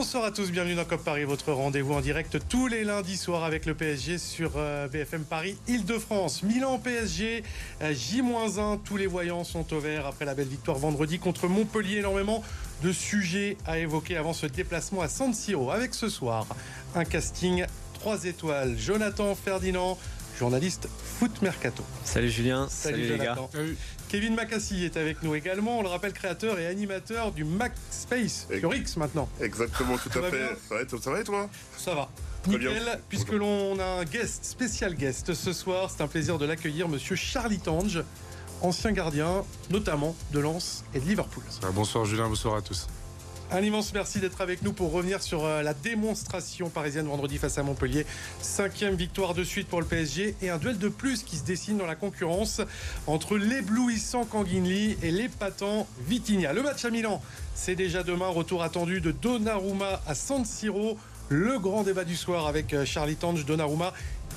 Bonsoir à tous, bienvenue dans COP Paris, votre rendez-vous en direct tous les lundis soirs avec le PSG sur euh, BFM Paris, Île-de-France. Milan PSG, euh, J-1, tous les voyants sont au vert après la belle victoire vendredi contre Montpellier. Énormément de sujets à évoquer avant ce déplacement à San Siro. Avec ce soir, un casting 3 étoiles. Jonathan Ferdinand, journaliste Foot Mercato. Salut Julien, salut, les gars. Kevin Macassi est avec nous également, on le rappelle créateur et animateur du Mac Space sur X maintenant. Exactement, tout à fait. Ça va, ça va et toi? Ça va. Nickel, puisque l'on a un guest, spécial guest ce soir, c'est un plaisir de l'accueillir, monsieur Charlie Tange, ancien gardien, notamment de Lens et de Liverpool. Bonsoir Julien, bonsoir à tous. Un immense merci d'être avec nous pour revenir sur euh, la démonstration parisienne vendredi face à Montpellier. Cinquième victoire de suite pour le PSG et un duel de plus qui se dessine dans la concurrence entre l'éblouissant Kanginli et l'épatant Vitinha. Le match à Milan, c'est déjà demain. Retour attendu de Donnarumma à San Siro. Le grand débat du soir avec euh, Charlie Tange. Donnarumma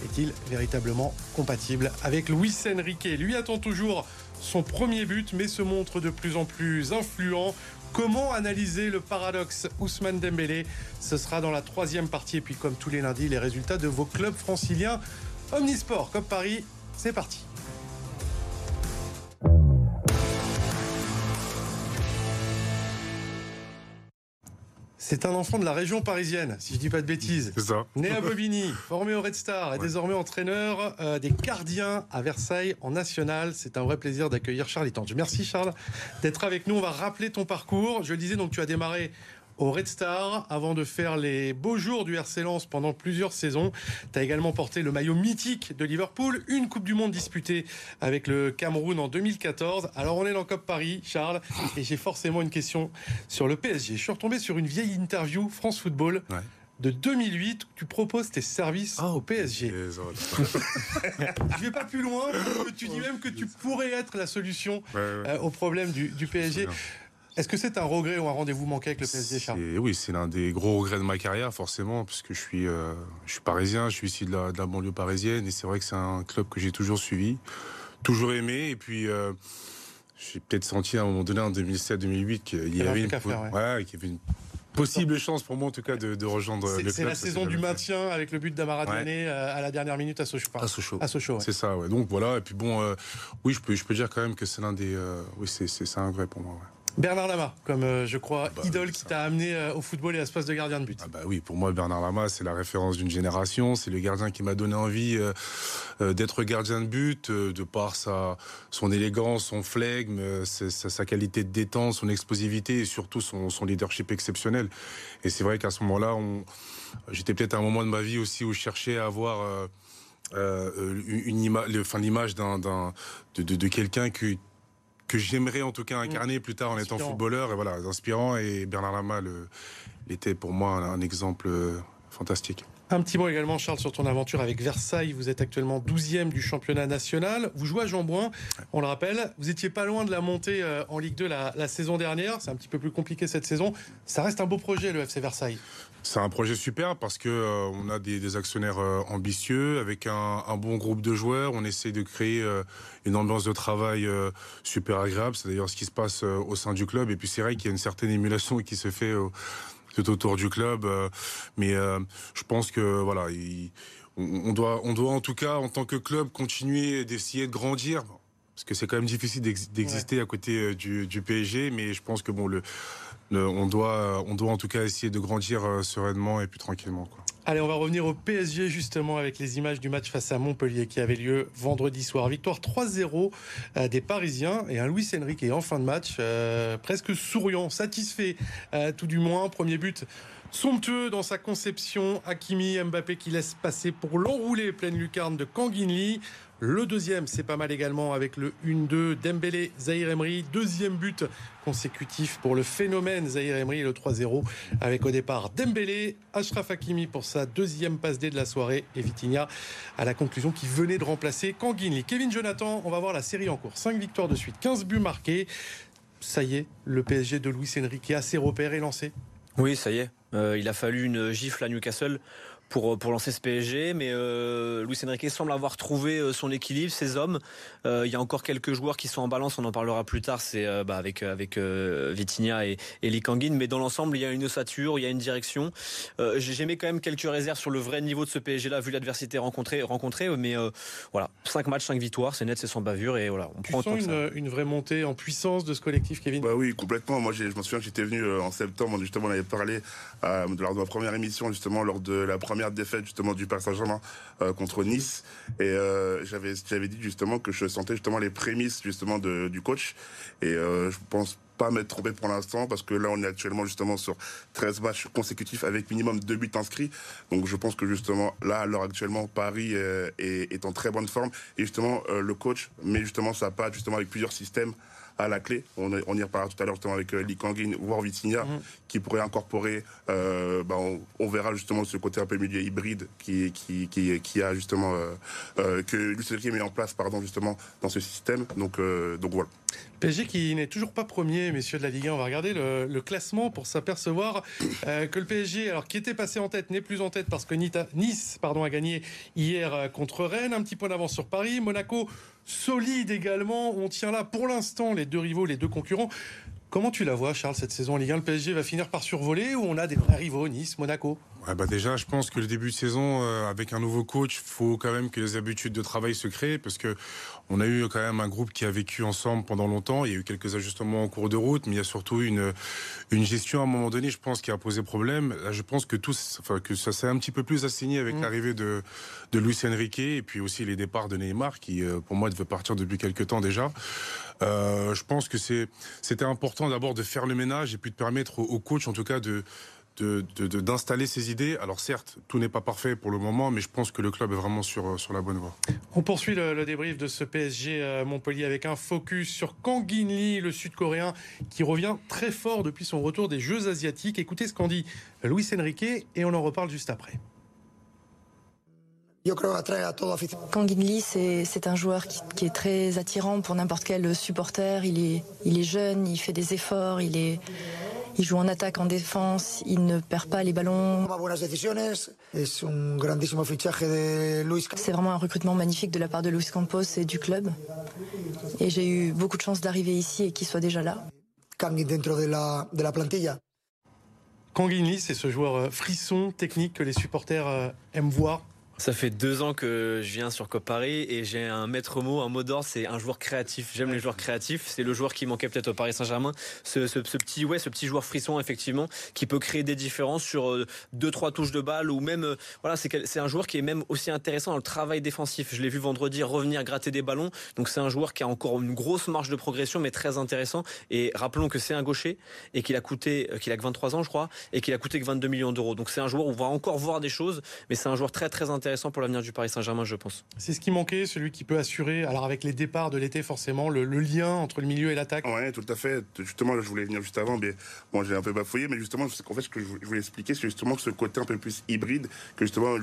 est-il véritablement compatible avec Luis Enrique? Lui attend toujours son premier but, mais se montre de plus en plus influent. Comment analyser le paradoxe Ousmane Dembélé? Ce sera dans la troisième partie. Et puis, comme tous les lundis, les résultats de vos clubs franciliens. Omnisport, comme Paris, c'est parti. C'est un enfant de la région parisienne, si je dis pas de bêtises. C'est ça. Né à Bobigny, formé au Red Star et désormais entraîneur euh, des gardiens à Versailles en national. C'est un vrai plaisir d'accueillir Charles Tange. Merci Charles d'être avec nous. On va rappeler ton parcours. Je le disais, donc tu as démarré au Red Star avant de faire les beaux jours du RC Lens pendant plusieurs saisons. Tu as également porté le maillot mythique de Liverpool, une Coupe du Monde disputée avec le Cameroun en 2014. Alors on est dans COP Paris, Charles, et j'ai forcément une question sur le PSG. Je suis retombé sur une vieille interview France Football. de 2008 où tu proposes tes services ah, au PSG. Je vais pas plus loin, tu dis même que tu pourrais être la solution euh, au problème du, du PSG. Est-ce que c'est un regret ou un rendez-vous manqué avec le PSG, Charles Oui, c'est l'un des gros regrets de ma carrière, forcément, puisque je suis, euh, je suis parisien, je suis ici de la, banlieue parisienne, et c'est vrai que c'est un club que j'ai toujours suivi, toujours aimé, et puis euh, j'ai peut-être senti à un moment donné, en 2007-2008, qu'il y, avait une, ouais. qu'il y avait une possible chance pour moi en tout cas de, rejoindre le club. C'est la saison du maintien avec le but d'Amara euh, à la dernière minute à Sochaux. À Sochaux. À Sochaux C'est ça, ouais. Donc voilà, et puis bon, oui, je peux, je peux dire quand même que c'est l'un des... oui, c'est un regret pour moi, Bernard Lama, comme euh, je crois, bah, idole qui t'a amené euh, au football et à ce poste de gardien de but. Ah bah oui, pour moi, Bernard Lama, c'est la référence d'une génération. C'est le gardien qui m'a donné envie euh, d'être gardien de but, de par sa, son élégance, son flegme, sa, sa, qualité de détente, son explosivité et surtout son, son leadership exceptionnel. Et c'est vrai qu'à ce moment-là, j'étais peut-être à un moment de ma vie aussi où je cherchais à avoir une image, l'image d'un, de, de, de quelqu'un qui que j'aimerais en tout cas incarner plus tard en étant footballeur. Et voilà, inspirant. Et Bernard Lama était pour moi un, exemple euh, fantastique. Un petit mot également, Charles, sur ton aventure avec Versailles. Vous êtes actuellement 12e du championnat national. Vous jouez à Jean-Bouin, on le rappelle. Vous étiez pas loin de la montée euh, en Ligue 2 la, saison dernière. C'est un petit peu plus compliqué cette saison. Ça reste un beau projet, le FC Versailles. C'est un projet super parce que euh, on a des, actionnaires euh, ambitieux avec un, bon groupe de joueurs. On essaie de créer une ambiance de travail super agréable. C'est d'ailleurs ce qui se passe au sein du club. Et puis c'est vrai qu'il y a une certaine émulation qui se fait tout autour du club. mais je pense que voilà, on, doit, on doit en tout cas en tant que club continuer d'essayer de grandir parce que c'est quand même difficile d'exister à côté du, du, PSG. Mais je pense que bon le on, doit, on doit en tout cas essayer de grandir euh, sereinement et plus tranquillement. Allez, on va revenir au PSG justement avec les images du match face à Montpellier qui avait lieu vendredi soir. Victoire 3-0 euh, des Parisiens et un Luis Enrique en fin de match euh, presque souriant, satisfait tout du moins. Premier but somptueux dans sa conception. Hakimi, Mbappé qui laisse passer pour l'enrouler pleine lucarne de Kanginli. Le deuxième, c'est pas mal également avec le 1-2 Dembélé, Zahir Emery. Deuxième but consécutif pour le phénomène Zahir Emery le 3-0 avec au départ Dembélé, Ashraf Hakimi pour sa deuxième passe D de la soirée et Vitinha à la conclusion qui venait de remplacer Kanginli. Kevin Jonathan, on va voir la série en cours. 5 victoires de suite, 15 buts marqués. Ça y est, le PSG de Luis Enrique a ses repères et lancé Oui, ça y est. Euh, il a fallu une gifle à Newcastle pour, pour lancer ce PSG. Mais Luis Enrique semble avoir trouvé son équilibre, ses hommes. il y a encore quelques joueurs qui sont en balance, on en parlera plus tard, c'est bah, avec, avec Vitinha et, et Likangin. Mais dans l'ensemble, il y a une ossature, il y a une direction. J'aimais quand même quelques réserves sur le vrai niveau de ce PSG-là, vu l'adversité rencontrée, rencontrée. Mais voilà, 5 matchs, 5 victoires, c'est net, c'est sans bavure. Et voilà, on tu prend sens une, une, vraie montée en puissance de ce collectif, Kevin? Bah oui, complètement. Moi, je me souviens que j'étais venu en septembre, justement, on avait parlé euh, lors de ma première émission, justement, lors de la première défaite, justement, du Paris Saint-Germain euh, contre Nice. Et euh, j'avais, j'avais dit, justement, que je sentais, justement, les prémices, justement, de, du coach. Et je pense pas m'être trompé pour l'instant parce que là on est actuellement justement sur 13 matchs consécutifs avec minimum 2 buts inscrits. Donc je pense que justement là à l'heure actuellement Paris est, est, en très bonne forme et justement le coach met justement sa patte justement avec plusieurs systèmes à la clé. On, on y reparlera tout à l'heure justement avec euh, Lee Kangin, voire Vitinha, mhm. qui pourrait incorporer, euh, bah, on, verra justement ce côté un peu milieu hybride qui, qui, qui, qui a justement, euh, euh que Lucien met en place pardon, justement dans ce système. Donc, donc voilà. PSG qui n'est toujours pas premier, messieurs de la Ligue 1. On va regarder le, classement pour s'apercevoir que le PSG, alors qui était passé en tête, n'est plus en tête parce que Nice pardon, a gagné hier contre Rennes. Un petit point d'avance sur Paris. Monaco solide également. On tient là pour l'instant les deux rivaux, les deux concurrents. Comment tu la vois, Charles, cette saison en Ligue 1 Le PSG va finir par survoler ou on a des vrais rivaux, Nice, Monaco? Bah déjà, je pense que le début de saison, euh, avec un nouveau coach, faut quand même que les habitudes de travail se créent parce que on a eu quand même un groupe qui a vécu ensemble pendant longtemps. Il y a eu quelques ajustements en cours de route, mais il y a surtout une une gestion à un moment donné, je pense, qui a posé problème. Là, je pense que tout, enfin, que ça s'est un petit peu plus assigné avec mm. l'arrivée de de Luis Enrique et puis aussi les départs de Neymar, qui euh, pour moi devait partir depuis quelques temps déjà. Euh, je pense que c'est c'était important d'abord de faire le ménage et puis de permettre au coach, en tout cas, de d'installer ses idées. Alors certes, tout n'est pas parfait pour le moment, mais je pense que le club est vraiment sur, sur la bonne voie. On poursuit le, débrief de ce PSG euh, Montpellier avec un focus sur Kang Lee, le Sud-Coréen, qui revient très fort depuis son retour des Jeux asiatiques. Écoutez ce qu'en dit Luis Enrique et on en reparle juste après. Kang Lee, c'est un joueur qui, qui, est très attirant pour n'importe quel supporter. Il est, il est jeune, il fait des efforts, il est il joue en attaque, en défense, il ne perd pas les ballons. C'est vraiment un recrutement magnifique de la part de Luis Campos et du club. Et j'ai eu beaucoup de chance d'arriver ici et qu'il soit déjà là. Lee, c'est ce joueur euh, frisson technique que les supporters euh, aiment voir ça fait deux ans que je viens sur Cop Paris et j'ai un maître mot, un mot d'ordre, c'est un joueur créatif. J'aime les joueurs créatifs. C'est le joueur qui manquait peut-être au Paris Saint-Germain. Ce, petit, ouais, ce petit joueur frisson effectivement, qui peut créer des différences sur euh, deux, trois touches de balle ou même, euh, voilà, c'est un joueur qui est même aussi intéressant dans le travail défensif. Je l'ai vu vendredi revenir gratter des ballons. Donc c'est un joueur qui a encore une grosse marge de progression, mais très intéressant. Et rappelons que c'est un gaucher et qu'il a coûté, euh, qu'il a que 23 ans, je crois, et qu'il a coûté que 22 millions d'euros. Donc c'est un joueur où on va encore voir des choses, mais c'est un joueur très très intéressant pour l'avenir du Paris Saint-Germain, je pense. C'est ce qui manquait, celui qui peut assurer, alors avec les départs de l'été forcément, le, lien entre le milieu et l'attaque. Oui, tout à fait. Justement, je voulais venir juste avant, mais bon, j'ai un peu bafouillé, mais justement, en fait, ce que je voulais expliquer, c'est justement ce côté un peu plus hybride que justement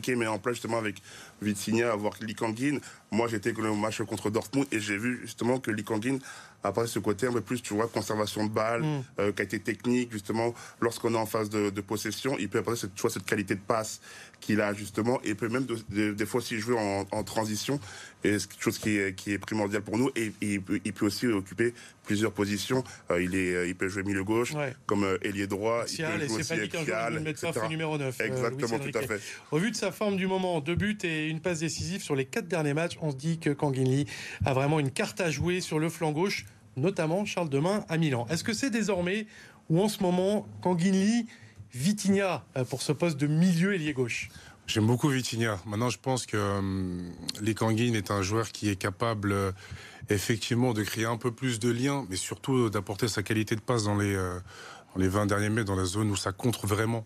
Riquet met en place justement avec Vitinha, avoir Likangin. Moi, j'étais le match contre Dortmund et j'ai vu justement que Likangin après, ce côté un peu plus, tu vois, conservation de balles, mm. euh, qualité technique, justement, lorsqu'on est en phase de, possession, il peut apporter cette, cette qualité de passe qu'il a, justement, et peut même des fois aussi jouer en, transition, et c'est quelque chose qui est, qui est primordial pour nous, et, il, peut, aussi occuper plusieurs positions. Euh, il, est, il peut jouer milieu gauche, comme euh, ailier droit, il peut jouer aussi avec Fial, numéro 9. Exactement, tout à fait. Au vu de sa forme du moment, deux buts et une passe décisive sur les quatre derniers matchs, on se dit que Kanguinli a vraiment une carte à jouer sur le flanc gauche notamment Charles Demain à Milan. Est-ce que c'est désormais ou en ce moment Kanguinli, Vitinha euh, pour ce poste de milieu ailier gauche? J'aime beaucoup Vitinha. Maintenant, je pense que euh, les Kanguin est un joueur qui est capable euh, effectivement de créer un peu plus de liens, mais surtout d'apporter sa qualité de passe dans les, dans les 20 derniers mètres, dans la zone où ça contre vraiment.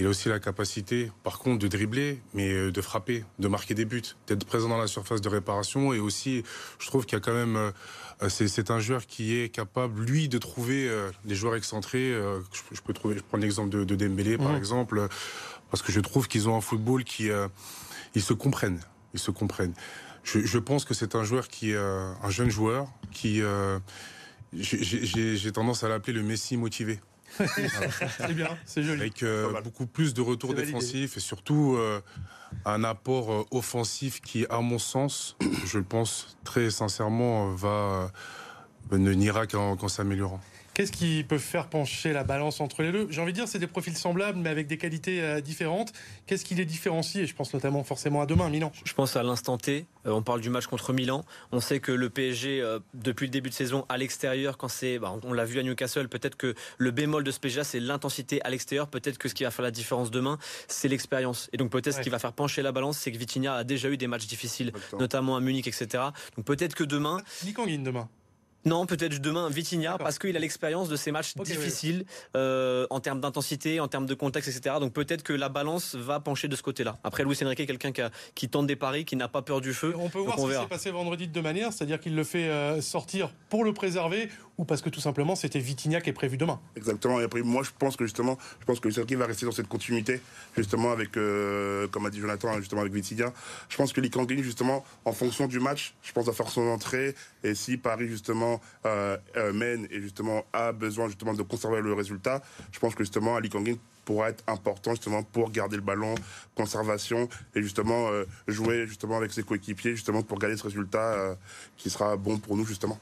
Il a aussi la capacité, par contre, de dribbler, mais de frapper, de marquer des buts, d'être présent dans la surface de réparation. Et aussi, je trouve qu'il y a quand même euh, c'est un joueur qui est capable, lui, de trouver euh, les joueurs excentrés. Euh, je, peux trouver, je prends l'exemple de, de, Dembélé, par exemple, parce que je trouve qu'ils ont un football qui, ils se comprennent, ils se comprennent. Je, pense que c'est un joueur qui, un jeune joueur, qui, j'ai tendance à l'appeler le Messi motivé. c'est bien, c'est joli. Avec euh, beaucoup plus de retours défensifs et surtout euh, un apport euh, offensif qui, à mon sens, je le pense très sincèrement, va ne n'ira qu'en s'améliorant. Qu'est-ce qui peut faire pencher la balance entre les deux? J'ai envie de dire, c'est des profils semblables, mais avec des qualités euh, différentes. Qu'est-ce qui les différencie? Et je pense notamment forcément à demain, Milan. Je pense à l'instant T. Euh, on parle du match contre Milan. On sait que le PSG, euh, depuis le début de saison, à l'extérieur, quand c'est, bah, on l'a vu à Newcastle, peut-être que le bémol de ce PSG, c'est l'intensité à l'extérieur. Peut-être que ce qui va faire la différence demain, c'est l'expérience. Et donc peut-être ce qui va faire pencher la balance, c'est que Vitinha a déjà eu des matchs difficiles, notamment à Munich, etc. Donc peut-être que demain. Nikanguin demain. Non, peut-être demain Vitinha parce qu'il a l'expérience de ces matchs difficiles euh, en termes d'intensité, en termes de contexte, etc. Donc peut-être que la balance va pencher de ce côté-là. Après, Luis Enrique est quelqu'un qui, qui, tente des paris, qui n'a pas peur du feu. on peut voir ce qui s'est passé vendredi de deux manières, c'est-à-dire qu'il le fait euh, sortir pour le préserver ou parce que tout simplement c'était Vitinha qui est prévu demain. Exactement. Et après, moi, je pense que justement, je pense que Luis Enrique va rester dans cette continuité, justement avec, euh, comme a dit Jonathan, justement avec Vitinha. Je pense que Likangini, justement, en fonction du match, je pense à faire son entrée. Et si Paris justement euh, euh, mène et justement a besoin justement de conserver le résultat, je pense que justement Ali Kangin pourra être important justement pour garder le ballon, conservation et justement euh, jouer justement avec ses coéquipiers justement pour garder ce résultat qui sera bon pour nous justement.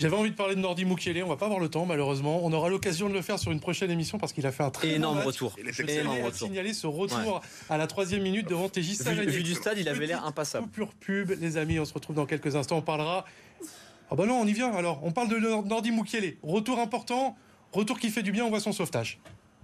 J'avais envie de parler de Nordi Mukiele, on va pas avoir le temps malheureusement. On aura l'occasion de le faire sur une prochaine émission parce qu'il a fait un très énorme bon retour. Je énorme retour. signaler ce retour à la troisième minute devant TJ Savanier. Vu, du stade, il avait l'air impassable. Pure pub, les amis, on se retrouve dans quelques instants. On parlera ah bah non, on y vient alors. On parle de Nordi Mukiele. Retour important, retour qui fait du bien, on voit son sauvetage.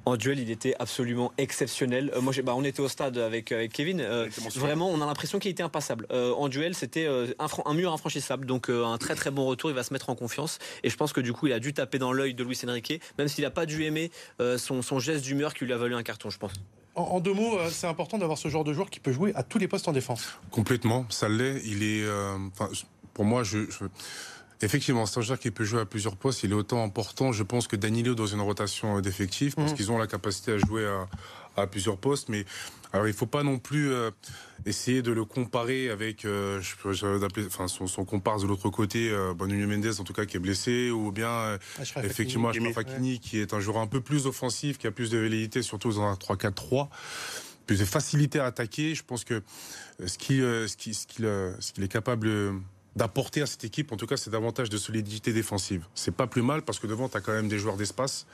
En duel, il était absolument exceptionnel. Euh, moi, bah, on était au stade avec, Kevin. Euh, vraiment, on a l'impression qu'il était impassable. Euh, en duel, c'était un, un, mur infranchissable. Donc, un très très bon retour. Il va se mettre en confiance. Et je pense que du coup, il a dû taper dans l'œil de Luis Enrique, même s'il n'a pas dû aimer son, son, geste d'humeur qui lui a valu un carton, je pense. En, deux mots, c'est important d'avoir ce genre de joueur qui peut jouer à tous les postes en défense. Complètement, ça l'est. Il est, pour moi, je Effectivement, c'est un joueur qui peut jouer à plusieurs postes. Il est autant important, je pense, que Danilo dans une rotation d'effectifs, parce mhm. qu'ils ont la capacité à jouer à, plusieurs postes. Mais alors, il faut pas non plus euh, essayer de le comparer avec, euh, je peux enfin, son, son comparse de l'autre côté, euh, Mendes, en tout cas, qui est blessé, ou bien euh, effectivement Hakimi, qui est un joueur un peu plus offensif, qui a plus de velléité, surtout dans un 3-4-3 plus de facilité à attaquer. Je pense que ce qu'il ce qui, ce qu'il ce qu'il est capable d'apporter à cette équipe, en tout cas, c'est davantage de solidité défensive. C'est pas plus mal parce que devant, tu as quand même des joueurs d'espace,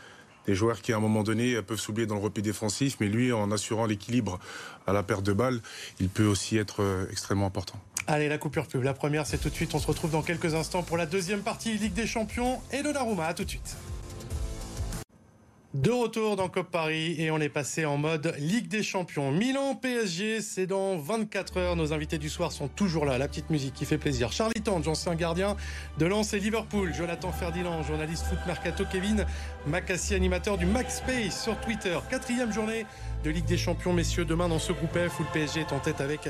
des joueurs qui, à un moment donné, peuvent s'oublier dans le repli défensif, mais lui, en assurant l'équilibre à la perte de balles, il peut aussi être euh, extrêmement important. Allez, la coupure pub. La première, c'est tout de suite. On se retrouve dans quelques instants pour la deuxième partie Ligue des Champions et de Naruma. À tout de suite. De retour dans COP Paris et on est passé en mode Ligue des Champions. Milan PSG, c'est dans 24 heures. Nos invités du soir sont toujours là. La petite musique qui fait plaisir. Charlie Tante, ancien gardien de Lens et Liverpool. Jonathan Ferdinand, journaliste foot mercato. Kevin Macassi, animateur du Max Space sur Twitter. Quatrième journée de Ligue des Champions, messieurs. Demain dans ce groupe F où le PSG est en tête avec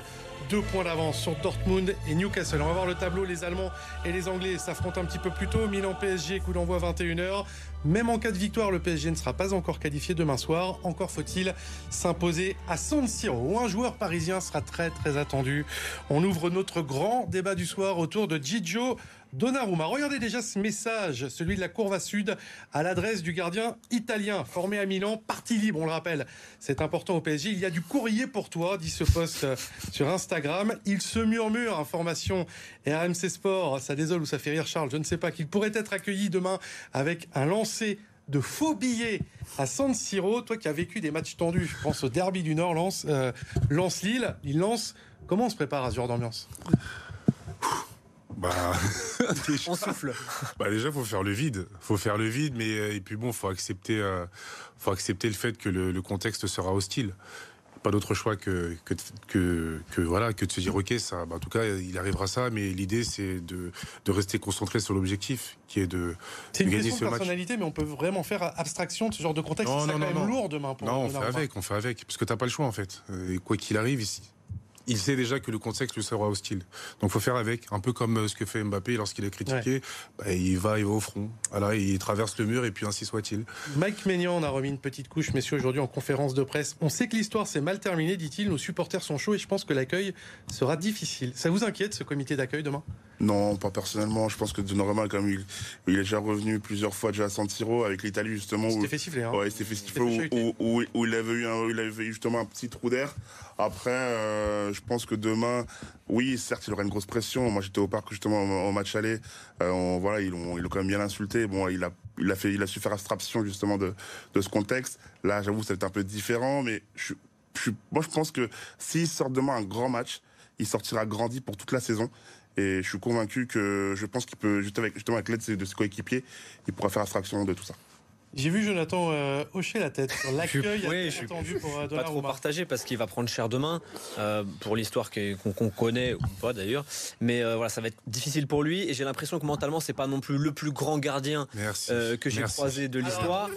deux points d'avance sur Dortmund et Newcastle. On va voir le tableau. Les Allemands et les Anglais s'affrontent un petit peu plus tôt. Milan PSG, coup d'envoi 21h. Même en cas de victoire, le PSG ne sera pas encore qualifié demain soir. Encore faut-il s'imposer à San Siro, un joueur parisien sera très très attendu. On ouvre notre grand débat du soir autour de Gigio Donnarumma. Regardez déjà ce message, celui de la Courva Sud, à l'adresse du gardien italien, formé à Milan, parti libre, on le rappelle. C'est important au PSG. Il y a du courrier pour toi, dit ce post sur Instagram. Il se murmure, information et RMC Sport, ça désole ou ça fait rire Charles, je ne sais pas, qu'il pourrait être accueilli demain avec un lancer de faux billets à San Siro. Toi qui as vécu des matchs tendus, je pense au derby du Nord, lance, euh, lance Lille, il lance. Comment on se prépare à ce genre d'ambiance? Bah, on souffle. Bah déjà, faut faire le vide. Faut faire le vide, mais euh, et puis bon, faut accepter, euh, faut accepter le fait que le, contexte sera hostile. Pas d'autre choix que que, que voilà que de se dire ok ça. Bah, en tout cas, il arrivera ça, mais l'idée c'est de, de rester concentré sur l'objectif, qui est de, c'est une question de personnalité, mais on peut vraiment faire abstraction de ce genre de contexte. Non, non, non, quand lourd demain. Pour non, on fait avec, on fait avec, parce que t'as pas le choix en fait. Et quoi qu'il arrive ici, il sait déjà que le contexte lui sera hostile. Donc il faut faire avec, un peu comme euh, ce que fait Mbappé lorsqu'il est critiqué. Bah, il va, il va au front. Voilà, il traverse le mur et puis ainsi soit-il. Mike Maignan, on a remis une petite couche, messieurs, aujourd'hui en conférence de presse. On sait que l'histoire s'est mal terminée, dit-il. Nos supporters sont chauds et je pense que l'accueil sera difficile. Ça vous inquiète ce comité d'accueil demain? Non, pas personnellement. Je pense que Donnarumma, comme il, il est déjà revenu plusieurs fois déjà à San Siro avec l'Italie justement. C'était siffler. Hein. Ouais, c'était siffler où, où, où, il avait eu un, il avait eu justement un petit trou d'air. Après, euh, je pense que demain, oui, certes, il aura une grosse pression. Moi, j'étais au parc justement au, match aller. Euh, on, voilà, ils l'ont, ils l'ont quand même bien insulté. Bon, il a, il a fait, il a su faire abstraction justement de, de ce contexte. Là, j'avoue, c'est un peu différent, mais je, je, moi, je pense que s'il sort demain un grand match, il sortira grandi pour toute la saison. Et je suis convaincu que je pense qu'il peut, justement avec, l'aide de ses coéquipiers, il pourra faire abstraction de tout ça. J'ai vu Jonathan euh, hocher la tête sur l'accueil oui, je suis pour euh, Pas trop partagé parce qu'il va prendre cher demain euh, pour l'histoire qu'on connaît ou pas d'ailleurs. Mais voilà, ça va être difficile pour lui et j'ai l'impression que mentalement c'est pas non plus le plus grand gardien que j'ai croisé de l'histoire.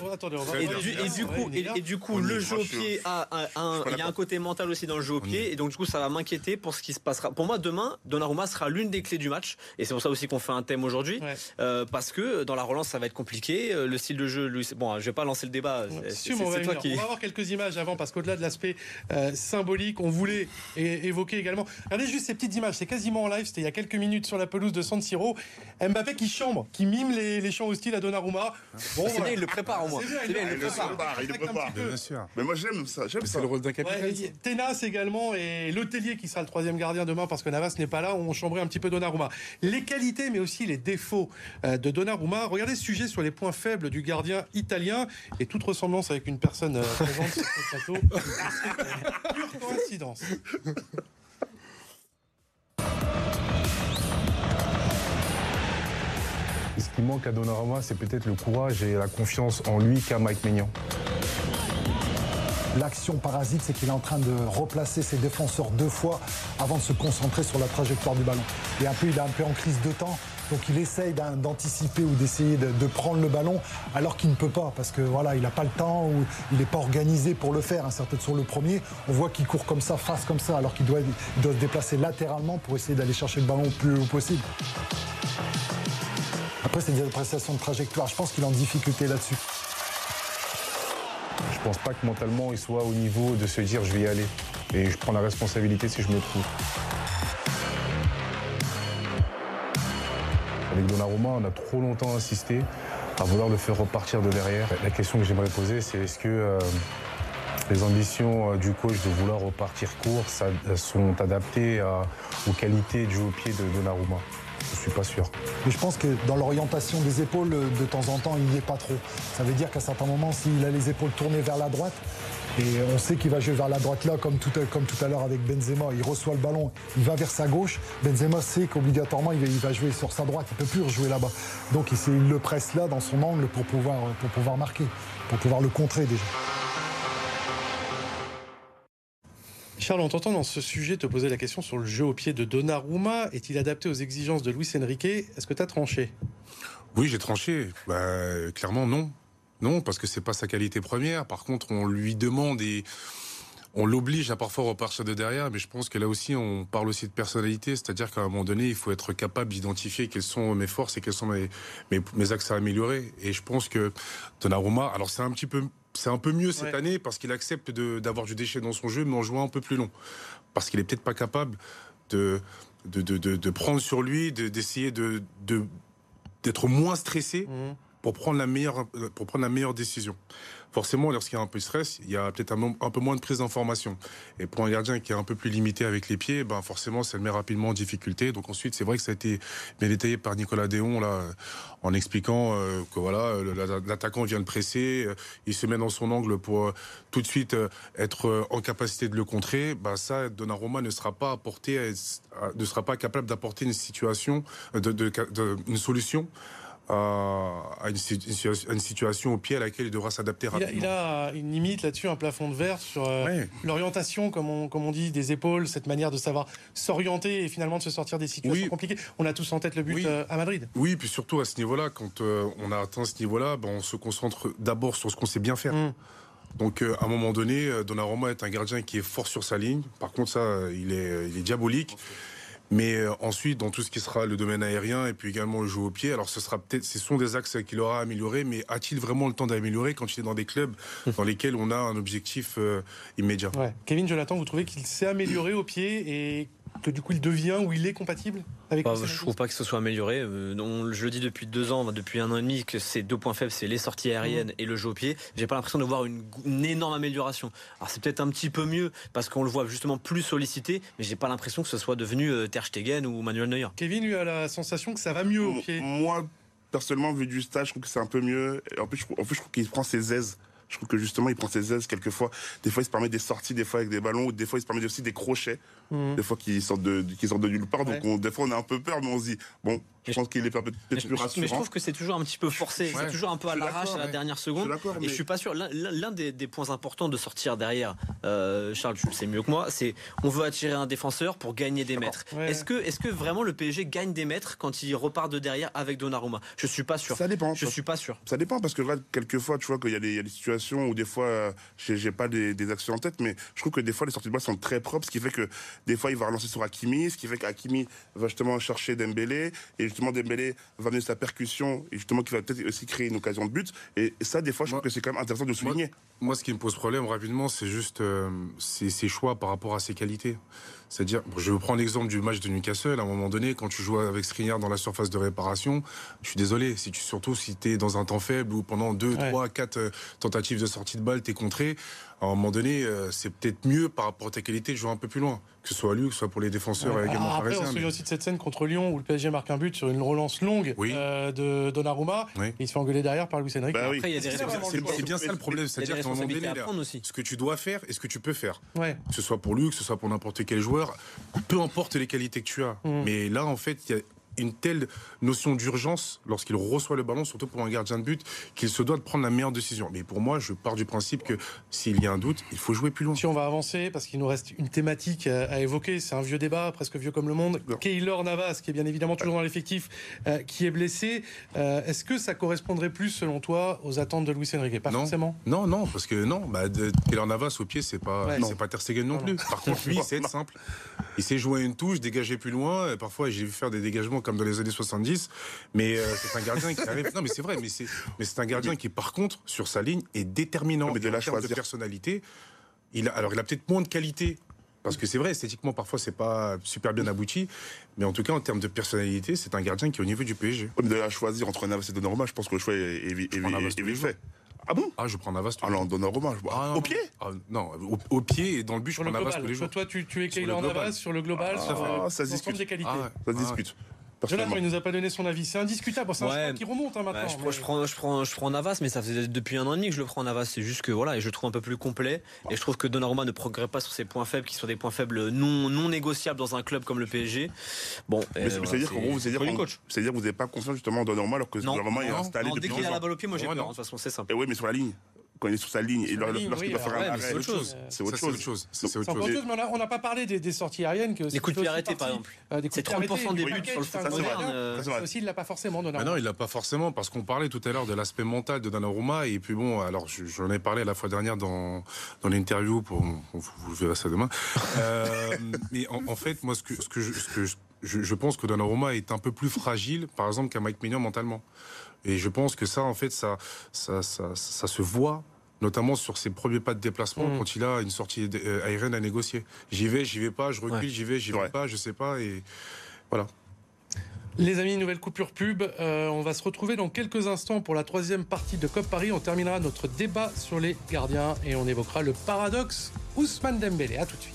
Et, du coup, et, du coup, le jeu au pied a un, il y a un côté mental aussi dans le jeu au pied et donc du coup ça va m'inquiéter pour ce qui se passera. Pour moi demain, Donnarumma sera l'une des clés du match et c'est pour ça aussi qu'on fait un thème aujourd'hui parce que dans la relance ça va être compliqué. Le style de jeu, Bon, je vais pas lancer le débat. C'est toi qui. On va avoir quelques images avant parce qu'au-delà de l'aspect euh, symbolique, on voulait évoquer également. Regardez juste ces petites images. C'est quasiment en live. C'était il y a quelques minutes sur la pelouse de San Siro. Mbappé qui chambre, qui mime les, les chants hostiles à Donnarumma. Bon, c'est bien, il le prépare au moins. C'est bien, il, le prépare. Il le prépare. Bien sûr. Mais moi j'aime ça. J'aime ça. le rôle d'un capitaine. Ténas également et l'hôtelier qui sera le troisième gardien demain parce que Navas n'est pas là. On chambrait un petit peu Donnarumma. Les qualités, mais aussi les défauts euh, de Donnarumma. Regardez ce sujet sur les points faibles du gardien italien et toute ressemblance avec une personne euh, présente sur ce plateau. C'est pure coïncidence. Ce qui manque à Donnarumma, c'est peut-être le courage et la confiance en lui qu'a Mike Maignan. L'action parasite, c'est qu'il est en train de replacer ses défenseurs deux fois avant de se concentrer sur la trajectoire du ballon. Et un peu, il est un peu en crise de temps. Donc il essaye d'anticiper ou d'essayer de, prendre le ballon alors qu'il ne peut pas parce que voilà, il n'a pas le temps ou il n'est pas organisé pour le faire. Hein, certainement sur le premier, on voit qu'il court comme ça, face comme ça, alors qu'il doit, doit se déplacer latéralement pour essayer d'aller chercher le ballon le plus haut possible. Après, c'est des appréciations de trajectoire. Je pense qu'il est en difficulté là-dessus. Je pense pas que mentalement il soit au niveau de se dire je vais y aller. Et je prends la responsabilité si je me trouve. Donnarumma, on a trop longtemps insisté à vouloir le faire repartir de derrière. La question que j'aimerais poser, c'est est-ce que euh, les ambitions euh, du coach de vouloir repartir court sont adaptées aux qualités du au pied de Donnarumma? Je suis pas sûr. Mais je pense que dans l'orientation des épaules, de temps en temps, il n'y est pas trop. Ça veut dire qu'à certains moments, s'il a les épaules tournées vers la droite, et on sait qu'il va jouer vers la droite là, comme tout, comme tout à l'heure avec Benzema. Il reçoit le ballon, il va vers sa gauche. Benzema sait qu'obligatoirement, il, va jouer sur sa droite. Il ne peut plus rejouer là-bas. Donc il, le presse là, dans son angle, pour pouvoir, pour pouvoir marquer, pour pouvoir le contrer déjà. Charles, on t'entend dans ce sujet te poser la question sur le jeu au pied de Donnarumma. Est-il adapté aux exigences de Luis Enrique? Est-ce que tu as tranché? Oui, j'ai tranché. Bah, clairement, non. Non, parce que c'est pas sa qualité première. Par contre, on lui demande et on l'oblige à parfois repartir de derrière, mais je pense que là aussi, on parle aussi de personnalité, c'est-à-dire qu'à un moment donné, il faut être capable d'identifier quelles sont mes forces et quels sont mes, mes, axes à améliorer. Et je pense que Donnarumma, alors c'est un petit peu, c'est un peu mieux cette année parce qu'il accepte d'avoir du déchet dans son jeu, mais en jouant un peu plus long. Parce qu'il est peut-être pas capable de, de, de, de, prendre sur lui, d'essayer de, d'être moins stressé. Mmh. Pour prendre la meilleure pour prendre la meilleure décision forcément, lorsqu'il y a un peu de stress, il y a peut-être un, peu moins de prise d'information. Et pour un gardien qui est un peu plus limité avec les pieds, ben forcément, ça le met rapidement en difficulté. Donc ensuite, c'est vrai que ça a été bien détaillé par Nicolas Déon là, en expliquant euh, que voilà, l'attaquant vient le presser, euh, il se met dans son angle pour euh, tout de suite être en capacité de le contrer. Ben ça, Donnarumma ne sera pas apporté, ne sera pas capable d'apporter une situation, de, une solution à une, situation au pied à laquelle il devra s'adapter rapidement. Il a, une limite là-dessus, un plafond de verre sur euh, l'orientation, comme on, comme on dit, des épaules, cette manière de savoir s'orienter et finalement de se sortir des situations compliquées. On a tous en tête le but euh, à Madrid. Oui, puis surtout à ce niveau-là, quand euh, on a atteint ce niveau-là, ben, on se concentre d'abord sur ce qu'on sait bien faire. Mm. Donc à un moment donné, Donnarumma est un gardien qui est fort sur sa ligne. Par contre, ça, il est, il est diabolique. Mais euh, ensuite, dans tout ce qui sera le domaine aérien et puis également le jeu au pied, alors ce sera peut-être, ce sont des axes qu'il aura amélioré, mais a-t-il vraiment le temps d'améliorer quand il est dans des clubs dans lesquels on a un objectif euh, immédiat? Kevin Jonathan, vous trouvez qu'il s'est amélioré au pied et que du coup il devient ou il est compatible avec bah, Je trouve pas que ce soit amélioré. Euh, je le dis depuis deux ans, depuis un an et demi, que ces deux points faibles, c'est les sorties aériennes mmh. et le jeu au pied. J'ai pas l'impression de voir une, énorme amélioration. Alors c'est peut-être un petit peu mieux parce qu'on le voit justement plus sollicité, mais j'ai pas l'impression que ce soit devenu euh, Ter Stegen ou Manuel Neuer. Kevin lui a la sensation que ça va mieux au pied. Moi, personnellement, vu du stage, je trouve que c'est un peu mieux. En plus, en plus je trouve qu'il prend ses aises. Je trouve que justement, il prend ses aises quelquefois. Des fois, il se permet des sorties, des fois avec des ballons, ou des fois, il se permet aussi des crochets, mmh. des fois qui sortent de, qui sortent de nulle part. Donc, des fois, on a un peu peur, mais on se dit, bon, je pense qu'il est peut-être plus rassurant. Mais je trouve que c'est toujours un petit peu forcé. C'est toujours un peu à l'arrache à la dernière seconde. Je et je suis pas sûr. L'un des, points importants de sortir derrière, euh, Charles, tu le sais mieux que moi, c'est on veut attirer un défenseur pour gagner des mètres. Est-ce que, est que vraiment le PSG gagne des mètres quand il repart de derrière avec Donnarumma? Je suis pas sûr. Ça dépend. Je suis pas sûr. Ça dépend parce que là, quelquefois, tu vois qu'il y, a des situations où des fois, euh, j'ai pas des, actions en tête, mais je trouve que des fois les sorties de balle sont très propres, ce qui fait que des fois il va relancer sur Hakimi, ce qui fait qu'Hakimi va justement chercher Dembélé et justement Dembélé va amener sa percussion et justement qui va peut-être aussi créer une occasion de but. Et ça, des fois, je trouve que c'est quand même intéressant de souligner. Moi, ce qui me pose problème rapidement, c'est juste euh, ses, choix par rapport à ses qualités. C'est-à-dire, je vais prendre l'exemple du match de Newcastle. À un moment donné, quand tu joues avec Skriniar dans la surface de réparation, je suis désolé. Si tu, surtout si tu es dans un temps faible ou pendant 2, 3, 4 tentatives de sortie de balle, tu es contré, à un moment donné, euh, c'est peut-être mieux par rapport à ta qualité de jouer un peu plus loin. Que ce soit à lui, que ce soit pour les défenseurs également ah, Après, on se souvient aussi de cette scène contre Lyon où le PSG marque un but sur une relance longue euh, de Donnarumma. Et il se fait engueuler derrière par Luis Enrique. Bah c'est bien ça le problème. C'est-à-dire qu'à un moment donné, ce que tu dois faire et ce que tu peux faire. Que ce soit pour lui, que ce soit pour n'importe quel joueur, peu importe les qualités que tu as. Mm. Mais là, en fait, il y a une telle notion d'urgence lorsqu'il reçoit le ballon, surtout pour un gardien de but, qu'il se doit de prendre la meilleure décision. Mais pour moi, je pars du principe que s'il y a un doute, il faut jouer plus loin. Si on va avancer, parce qu'il nous reste une thématique à évoquer, c'est un vieux débat, presque vieux comme le monde. Keylor Navas, qui est bien évidemment toujours dans l'effectif, euh, qui est blessé. Euh, est-ce que ça correspondrait plus, selon toi, aux attentes de Luis Enrique? Pas forcément. Non, non, parce que non, bah, Keylor Navas au pied, c'est pas, c'est pas Ter Stegen non, plus. Par contre, lui, c'est simple. Il sait jouer une touche, dégager plus loin. Parfois, j'ai vu faire des dégagements comme dans les années 70. Mais euh, c'est un gardien qui arrive. Non, mais c'est vrai. Mais c'est, mais c'est un gardien qui, par contre, sur sa ligne, est déterminant. Mais de la de personnalité. Il a, alors, il a peut-être moins de qualité parce que c'est vrai, esthétiquement, parfois, c'est pas super bien abouti. Mais en tout cas, en termes de personnalité, c'est un gardien qui est au niveau du PSG. Mais de la choisir entre Navas et Donnarumma, je pense que le choix est, est, est, fait. Ah bon? Ah, je prends Navas. Ah non, Donnarumma, je... ah, au pied? Ah, Non, au, pied et dans le but, je prends Navas tous les jours. Toi, tu, tu es Keylor Navas sur le global, ah, ça, discute. des qualités. ça se discute. Jonathan, il nous a pas donné son avis. C'est indiscutable. C'est un qui remonte hein, maintenant. je, prends, je, prends, je prends Navas, mais ça faisait depuis un an et demi que je le prends Navas. C'est juste que voilà, et je le trouve un peu plus complet. Et je trouve que Donnarumma ne progresse pas sur ses points faibles, qui sont des points faibles non, non négociables dans un club comme le PSG. Bon, mais c'est-à-dire qu'en vous, c'est-à-dire que vous n'avez pas confiance justement en Donnarumma alors que Donnarumma est installé depuis Dès qu'il a la balle au pied, moi j'ai peur. De toute façon, c'est simple. Et oui, mais sur la ligne quand il est sur sa ligne et lorsqu'il va faire un arrêt, c'est autre chose. C'est autre chose. C'est autre chose. Mais on n'a pas parlé des, sorties aériennes. Que des coups de pied arrêtés, par exemple. Euh, c'est 30% des buts sur le foot moderne. Euh. Ça aussi, il l'a pas forcément. Ah non, il l'a pas forcément parce qu'on parlait tout à l'heure de l'aspect mental de Donnarumma et puis bon, alors j'en ai parlé la fois dernière dans dans l'interview pour vous verrez ça demain. Euh, mais en fait, moi, ce que ce je pense que Donnarumma est un peu plus fragile, par exemple, qu'un Mike Mignon mentalement. Et je pense que ça, en fait, ça, ça, ça, ça se voit notamment sur ses premiers pas de déplacement mm. quand il a une sortie euh, aérienne à négocier. J'y vais, j'y vais pas, je recule, j'y vais, j'y vais pas, je sais pas et voilà. Les amis, nouvelle coupure pub. Euh, on va se retrouver dans quelques instants pour la troisième partie de COP Paris. On terminera notre débat sur les gardiens et on évoquera le paradoxe Ousmane Dembélé. À tout de suite.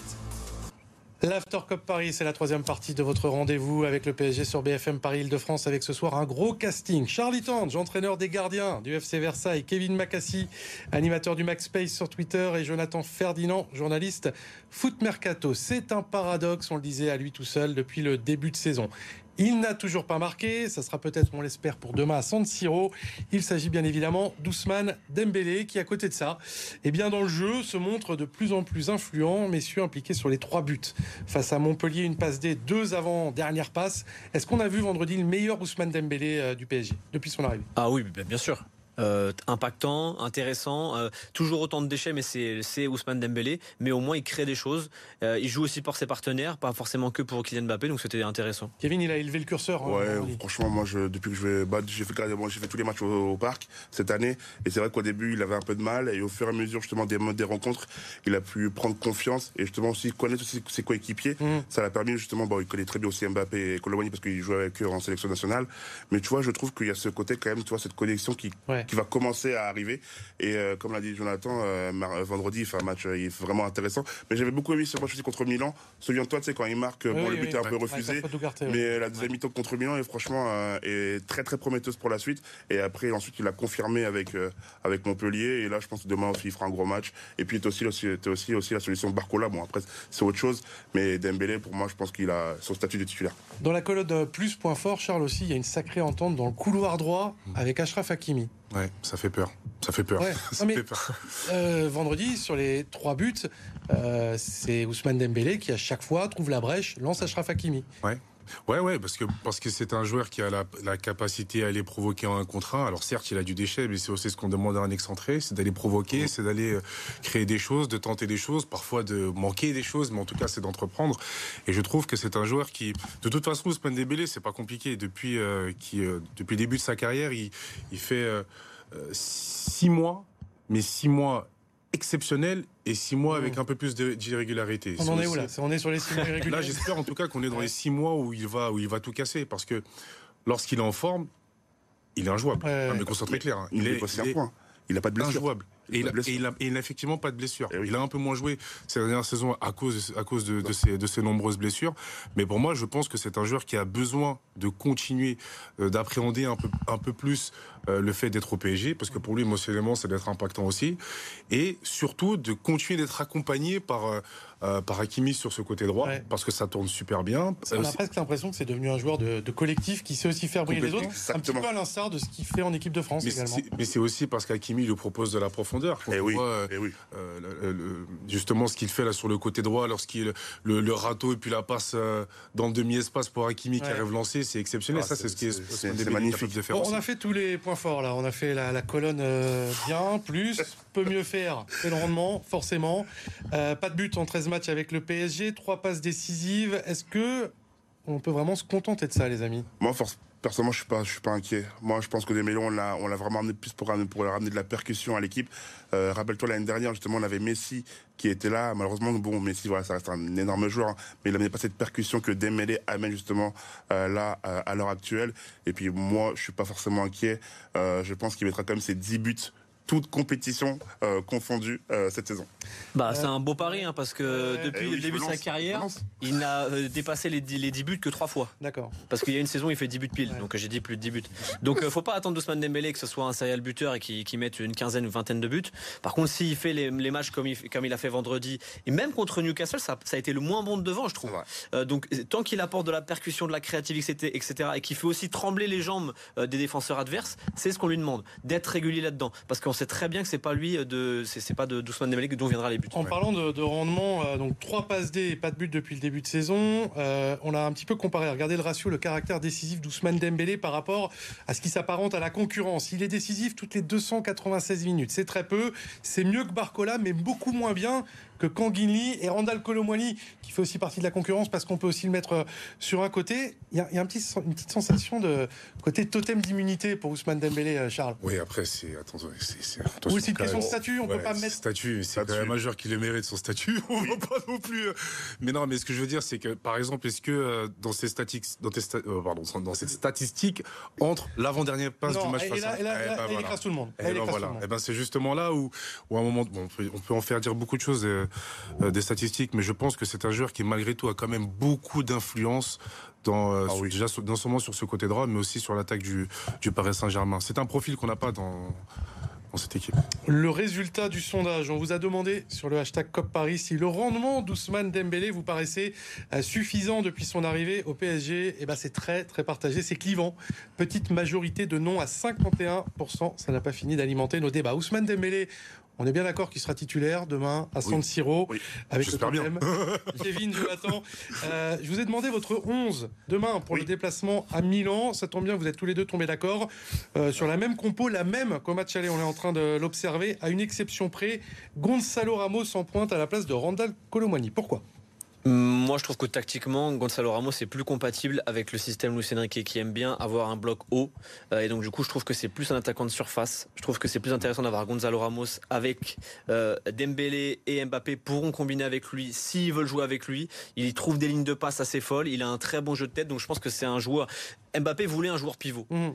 L'After Cup Paris, c'est la troisième partie de votre rendez-vous avec le PSG sur BFM Paris Île-de-France avec ce soir un gros casting. Charlie Tange, entraîneur des gardiens du FC Versailles, Kevin Macassi, animateur du Max Space sur Twitter et Jonathan Ferdinand, journaliste Foot Mercato. C'est un paradoxe, on le disait à lui tout seul depuis le début de saison. Il n'a toujours pas marqué, ça sera peut-être, on l'espère, pour demain à San Siro. Il s'agit bien évidemment d'Ousmane Dembélé qui, à côté de ça, eh bien, dans le jeu, se montre de plus en plus influent, messieurs impliqués sur les trois buts. Face à Montpellier, une passe D, deux avant dernière passe. Est-ce qu'on a vu vendredi le meilleur Ousmane Dembélé euh, du PSG depuis son arrivée? Ah oui, bien sûr. Impactant, intéressant, toujours autant de déchets, mais c'est Ousmane Dembélé. Mais au moins, il crée des choses. il joue aussi pour ses partenaires, pas forcément que pour Kylian Mbappé, donc c'était intéressant. Kevin, il a élevé le curseur. Hein, ouais, franchement, moi, je, depuis que je vais, bah, j'ai fait, j'ai fait tous les matchs au, parc cette année, et c'est vrai qu'au début, il avait un peu de mal, et au fur et à mesure justement des, des rencontres, il a pu prendre confiance et justement aussi connaître aussi ses coéquipiers. Mmh. Ça l'a permis justement, bon, il connaît très bien aussi Mbappé et Colomani parce qu'il joue avec eux en sélection nationale. Mais tu vois, je trouve qu'il y a ce côté quand même, tu vois, cette connexion qui, qui va commencer à arriver. Et euh, comme l'a dit Jonathan, euh, vendredi, il fait un match euh, vraiment intéressant. Mais j'avais beaucoup aimé ce match aussi contre Milan. Souviens-toi, tu sais, quand il marque, bon, le but est un peu refusé. mais la deuxième mi-temps contre Milan est franchement est très très prometteuse pour la suite. Et après, ensuite, il a confirmé avec, avec Montpellier. Et là, je pense que demain aussi, il fera un gros match. Et puis, tu aussi, aussi, aussi, aussi la solution Barcola. Bon, après, c'est autre chose. Mais Dembélé, pour moi, je pense qu'il a son statut de titulaire. Dans la colonne plus point fort, Charles aussi, il y a une sacrée entente dans le couloir droit avec Ashraf Hakimi. Ouais, ça fait peur. Ça fait peur. ça fait peur. Euh, vendredi, sur les trois buts, euh, c'est Ousmane Dembélé qui à chaque fois trouve la brèche, lance Ashraf Hakimi. Ouais. Ouais, ouais, parce que parce que c'est un joueur qui a la, capacité à aller provoquer en un contre un. Alors certes, il a du déchet, mais c'est aussi ce qu'on demande à un excentré, c'est d'aller provoquer, c'est d'aller euh, créer des choses, de tenter des choses, parfois de manquer des choses, mais en tout cas, c'est d'entreprendre. Et je trouve que c'est un joueur qui, de toute façon, Ousmane Dembélé, c'est pas compliqué. Depuis euh, qui, euh, depuis le début de sa carrière, il, il fait six mois, mais six mois exceptionnel et six mois avec un peu plus d'irrégularité. On en est où là On est sur les six mois irréguliers Là, j'espère en tout cas qu'on est dans les six mois où il va où il va tout casser parce que lorsqu'il est en forme, il est injouable. Ouais, mais qu'on soit très clair, hein. il, est, il, est, il a pas de blessure. Injouable. Et, il a, il, effectivement pas de blessure. Eh il a un peu moins joué ces dernières saisons à cause, à cause de, de, ses, de ses nombreuses blessures. Mais pour moi, je pense que c'est un joueur qui a besoin de continuer euh, d'appréhender un peu, un peu plus euh, le fait d'être au PSG, parce que pour lui, émotionnellement, c'est d'être impactant aussi. Et surtout, de continuer d'être accompagné par, euh, par Hakimi sur ce côté droit, parce que ça tourne super bien. On a presque l'impression que c'est devenu un joueur de, collectif qui sait aussi faire briller les autres. Un petit peu à l'instar de ce qu'il fait en équipe de France mais également. Mais c'est aussi parce qu'Hakimi lui propose de la profondeur et eh oui, euh, eh oui. Euh, justement, ce qu'il fait là sur le côté droit, lorsqu'il le, le, râteau et puis la passe euh, dans le demi-espace pour Hakimi qui arrive lancé, c'est exceptionnel. Ah, ça, c'est ce qui est, magnifique de faire. on a fait tous les points forts là. On a fait la, colonne bien, plus, peut mieux faire. C'est le rendement, forcément. pas de but en 13 matchs avec le PSG, trois passes décisives. Est-ce que on peut vraiment se contenter de ça, les amis? Moi, force Personnellement, je suis pas, je suis pas inquiet. Moi, je pense que Dembélé, on l'a, on l'a vraiment amené plus pour, pour ramener de la percussion à l'équipe. Euh, rappelle-toi l'année dernière, justement, on avait Messi qui était là. Malheureusement, bon, Messi, voilà, ça reste un énorme joueur, hein. mais il n'amenait pas cette percussion que Dembélé amène justement euh, là euh, à l'heure actuelle. Et puis moi, je suis pas forcément inquiet. je pense qu'il mettra quand même ses 10 buts toute compétition euh, confondue euh, cette saison. Bah, c'est un beau pari hein, parce que depuis eh le début de sa carrière, il n'a euh, dépassé les 10, les 10 buts que 3 fois. D'accord. Parce qu'il y a une saison, il fait 10 buts pile. Donc j'ai dit plus de 10 buts. Donc faut pas attendre d'Ousmane Dembélé que ce soit un serial buteur et qu'il mette une quinzaine ou vingtaine de buts. Par contre, s'il fait les, matchs comme il, comme il a fait vendredi, et même contre Newcastle, ça, ça a été le moins bon de devant, je trouve. donc tant qu'il apporte de la percussion, de la créativité, etc., et qu'il fait aussi trembler les jambes des défenseurs adverses, c'est ce qu'on lui demande, d'être régulier là-dedans. Parce qu'on c'est très bien que c'est pas lui de c'est pas de Doucement Dembélé dont viendra les buts. En parlant de, rendement, euh, donc trois passes D et pas de but depuis le début de saison. Euh, on a un petit peu comparé, regardez le ratio, le caractère décisif d'Ousmane Dembélé par rapport à ce qui s'apparente à la concurrence. Il est décisif toutes les 296 minutes. C'est très peu. C'est mieux que Barcola, mais beaucoup moins bien que Kanguinli et Randall Colomwani, qui fait aussi partie de la concurrence parce qu'on peut aussi le mettre euh, sur un côté. Il y a, un petit, une petite sensation de côté totem d'immunité pour Ousmane Dembélé, euh, Charles. Oui, après, c'est. Attention, c'est. Oui, c'est une question de statut, on ne peut pas mettre. Statut, c'est quand même un majeur qui le mérite son statut, on va pas non plus. Euh. Mais non, mais ce que je veux dire, c'est que, par exemple, est-ce que dans ces statistiques, dans, pardon, dans cette statistique, entre l'avant-dernier passe du match face à. Et là, eh ben, il écrase tout le monde. Et, ben voilà. Et eh ben c'est justement là où, où à un moment, bon, on, peut, en faire dire beaucoup de choses. Euh, des statistiques, mais je pense que c'est un joueur qui malgré tout a quand même beaucoup d'influence dans euh, ah déjà non seulement sur ce côté droit, mais aussi sur l'attaque du, du Paris Saint-Germain. C'est un profil qu'on n'a pas dans dans cette équipe. Le résultat du sondage, on vous a demandé sur le hashtag COP Paris si le rendement d'Ousmane Dembélé vous paraissait euh, suffisant depuis son arrivée au PSG. Et eh ben c'est très très partagé, c'est clivant. Petite majorité de non à 51%. Ça n'a pas fini d'alimenter nos débats. Ousmane Dembélé, On est bien d'accord qu'il sera titulaire demain à San Siro avec le Bien. Kevin, Jonathan, euh, je vous ai demandé votre 11 demain pour le déplacement à Milan. Ça tombe bien, vous êtes tous les deux tombés d'accord euh, sur la même compo, la même qu'au match aller. On est en train de l'observer. À une exception près, Gonzalo Ramos en pointe à la place de Randall Colomani. Pourquoi? Moi, je trouve que tactiquement, Gonzalo Ramos est plus compatible avec le système Luis Enrique qui aime bien avoir un bloc haut. Euh, et donc, du coup, je trouve que c'est plus un attaquant de surface. Je trouve que c'est plus intéressant d'avoir Gonzalo Ramos avec euh, Dembélé et Mbappé pourront combiner avec lui s'ils veulent jouer avec lui. Il trouve des lignes de passe assez folles. Il a un très bon jeu de tête. Donc, je pense que c'est un joueur. Mbappé voulait un joueur pivot. Mmh.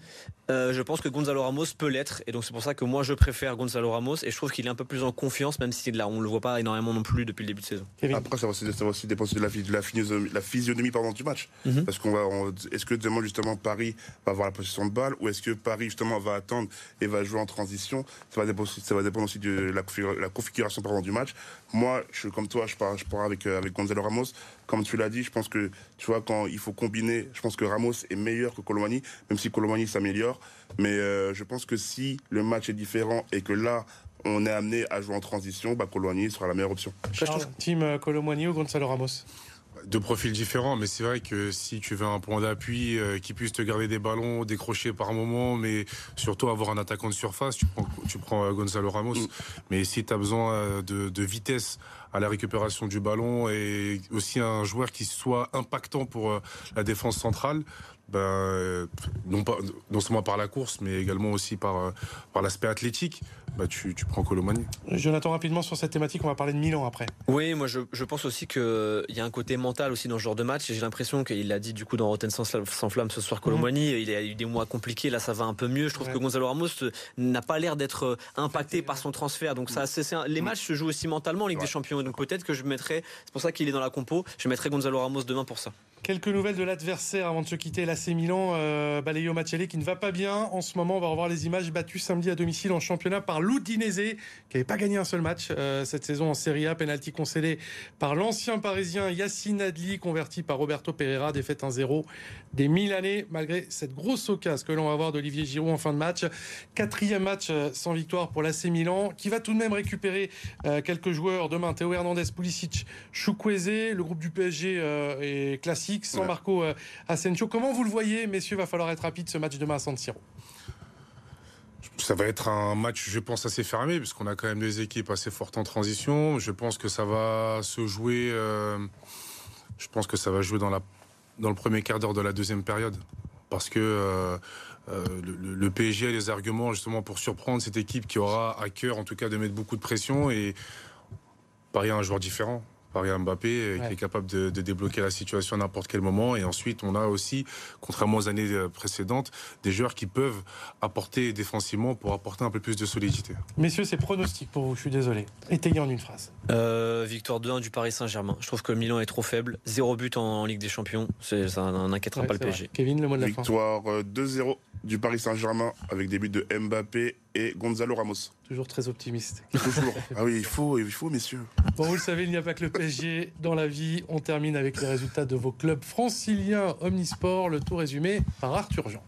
Euh, je pense que Gonzalo Ramos peut l'être. Et donc, c'est pour ça que moi, je préfère Gonzalo Ramos. Et je trouve qu'il est un peu plus en confiance, même si là, on le voit pas énormément non plus depuis le début de saison. Après, ça va aussi, ça va aussi dépendre de la, de la physionomie, la physionomie pardon, du match. Mhm. Parce qu'on va, est-ce que demain justement Paris va avoir la possession de balle ou est-ce que Paris justement va attendre et va jouer en transition? Ça va dépendre, aussi- ça va dépendre aussi de la, configura- la configuration pardon, du match. Moi, je suis comme toi, je pars, je pars avec euh, avec Gonzalo Ramos. Comme tu l'as dit, je pense que tu vois quand il faut combiner, je pense que Ramos est meilleur que Colomani, même si Colomani s'améliore. Mais euh, je pense que si le match est différent et que là on est amené à jouer en transition, bah Colomani sera la meilleure option. Charles, Team euh, Colomani ou Gonzalo Ramos? Deux profils différents, mais c'est vrai que si tu veux un point d'appui euh, qui puisse te garder des ballons, décrocher par moment, mais surtout avoir un attaquant de surface, tu prends, tu prends euh, Gonzalo Ramos. Mm. Mais si tu as besoin euh, de, de vitesse à la récupération du ballon et aussi un joueur qui soit impactant pour euh, la défense centrale, ben, euh, non, pas, non seulement par la course, mais également aussi par, euh, par l'aspect athlétique, bah, tu, tu prends Colomani. Jonathan, rapidement sur cette thématique, on va parler de Milan après. Oui, moi je, je pense aussi qu'il y a un côté mental aussi dans ce genre de match. J'ai l'impression qu'il l'a dit du coup dans Rotten sans, sans flamme ce soir, Colomani. Il a eu des mois compliqués, là ça va un peu mieux. Je trouve Ouais. que Gonzalo Ramos euh, n'a pas l'air d'être euh, impacté par son transfert. Donc ça, c'est, les matchs se jouent aussi mentalement en Ligue des Champions. Donc peut-être que je mettrais, c'est pour ça qu'il est dans la compo, je mettrais Gonzalo Ramos demain pour ça. Quelques nouvelles de l'adversaire avant de se quitter. L'AC Milan, euh, Maciele qui ne va pas bien en ce moment. On va revoir les images battues samedi à domicile en championnat par l'Udinese qui n'avait pas gagné un seul match euh, cette saison en Serie A. Penalty concédé par l'ancien parisien Yacine Adli, converti par Roberto Pereira. Défaite 1-0 des Milanais malgré cette grosse occasion que l'on va voir d'Olivier Giroud en fin de match. Quatrième match euh, sans victoire pour l'AC Milan qui va tout de même récupérer euh, quelques joueurs demain. Théo Hernandez, Pulisic, Chukwueze. Le groupe du PSG est classique sans Ouais. Marco euh, Asensio. Comment vous le voyez, messieurs? Va falloir être rapide ce match demain à San Siro. Ça va être un match, je pense, assez fermé, puisqu'on a quand même des équipes assez fortes en transition. Je pense que ça va se jouer. euh, je pense que ça va jouer dans, la, dans le premier quart d'heure de la deuxième période. Parce que euh, euh, le, le PSG a les arguments justement pour surprendre cette équipe qui aura à cœur, en tout cas, de mettre beaucoup de pression. Et Paris a un joueur différent. Paris a Mbappé euh, Ouais. qui est capable de, de débloquer la situation à n'importe quel moment. Et ensuite, on a aussi, contrairement aux années euh, précédentes, des joueurs qui peuvent apporter défensivement pour apporter un peu plus de solidité. Messieurs, c'est pronostic pour vous, je suis désolé. Étayez en une phrase. Euh, victoire 2-1 du Paris Saint-Germain. Je trouve que Milan est trop faible. Zéro but en, Ligue des Champions. C'est, ça n'inquiétera Ouais, pas le. PSG. Kevin, le mot de la fin. Victoire euh, 2-0 du Paris Saint-Germain avec des buts de Mbappé et Gonzalo Ramos. Toujours très optimiste. Toujours. ah oui, il faut, il faut, messieurs. Bon, vous le savez, il n'y a pas que le PSG dans la vie. On termine avec les résultats de vos clubs franciliens Omnisport. Le tout résumé par Arthur Jean.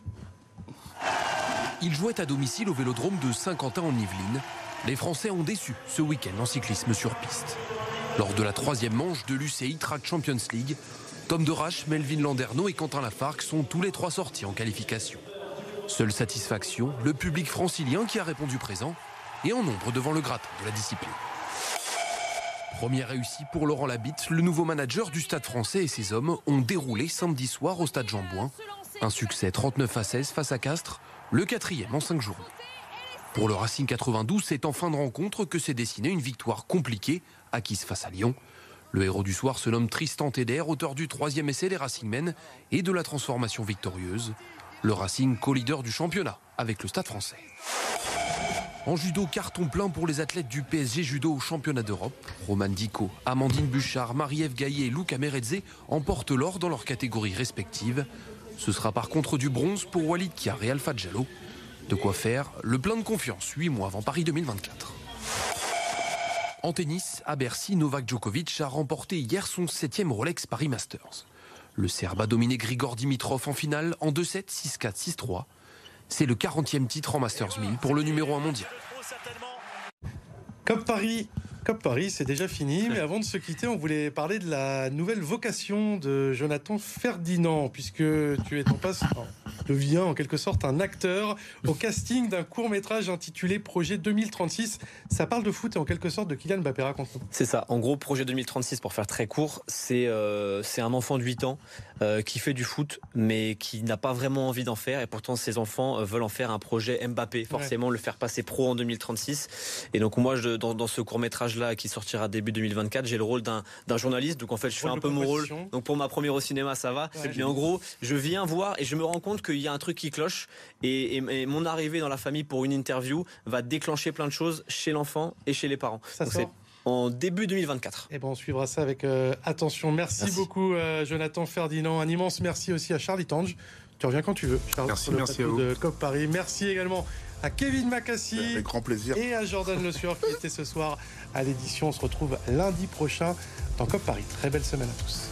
Il jouait à domicile au vélodrome de Saint-Quentin en Yvelines. Les Français ont déçu ce week-end en cyclisme sur piste. Lors de la troisième manche de l'UCI Track Champions League, Tom Derache, Melvin Landerneau et Quentin Lafargue sont tous les trois sortis en qualification. Seule satisfaction, le public francilien qui a répondu présent et en nombre devant le gratin de la discipline. Première réussie pour Laurent Labitte, le nouveau manager du Stade français et ses hommes ont déroulé samedi soir au Stade Jean-Bouin. Un succès 39 à 16 face à Castres, le quatrième en cinq journées. Pour le Racing 92, c'est en fin de rencontre que s'est dessinée une victoire compliquée, acquise face à Lyon. Le héros du soir se nomme Tristan Teder, auteur du troisième essai des Racingmen et de la transformation victorieuse. Le Racing co-leader du championnat avec le Stade français. En judo, carton plein pour les athlètes du PSG Judo au championnat d'Europe. Roman Dico, Amandine Bouchard, Marie-Ève Gaillet et Luca Meredze emportent l'or dans leurs catégories respectives. Ce sera par contre du bronze pour Walid Kiar et Alpha Diallo. De quoi faire le plein de confiance 8 mois avant Paris 2024. En tennis, à Bercy, Novak Djokovic a remporté hier son septième Rolex Paris Masters. Le Serbe a dominé Grigor Dimitrov en finale en 2-7, 6-4, 6-3. C'est le 40e titre en Masters 1000 pour le numéro 1 mondial. COP Paris. COP Paris, c'est déjà fini, mais avant de se quitter, on voulait parler de la nouvelle vocation de Jonathan Ferdinand, puisque tu es en passe, devient en quelque sorte un acteur au casting d'un court métrage intitulé Projet 2036. Ça parle de foot et en quelque sorte de Kylian Mbappé, raconte-nous. C'est ça. En gros, Projet 2036, pour faire très court, c'est euh, c'est un enfant de 8 ans euh, qui fait du foot, mais qui n'a pas vraiment envie d'en faire. Et pourtant, ses enfants euh, veulent en faire un projet Mbappé, forcément le faire passer pro en 2036. Et donc moi, je, dans, dans ce court métrage là qui sortira début 2024, j'ai le rôle d'un journaliste. Donc en fait, je fais un peu mon rôle. Donc pour ma première au cinéma, ça va. mais en gros, je viens voir et je me rends compte qu'il y a un truc qui cloche. Et, mon arrivée dans la famille pour une interview va déclencher plein de choses chez l'enfant et chez les parents. Ça sort en début 2024. Et eh ben on suivra ça avec euh, attention. Merci, beaucoup euh, Jonathan Ferdinand. Un immense merci aussi à Charlie Tange. Tu reviens quand tu veux. Charles merci, merci à vous. De COP Paris. Merci également à Kevin Macassi. Et à Jordan Le Sueur qui était ce soir à l'édition. On se retrouve lundi prochain dans COP Paris. Très belle semaine à tous.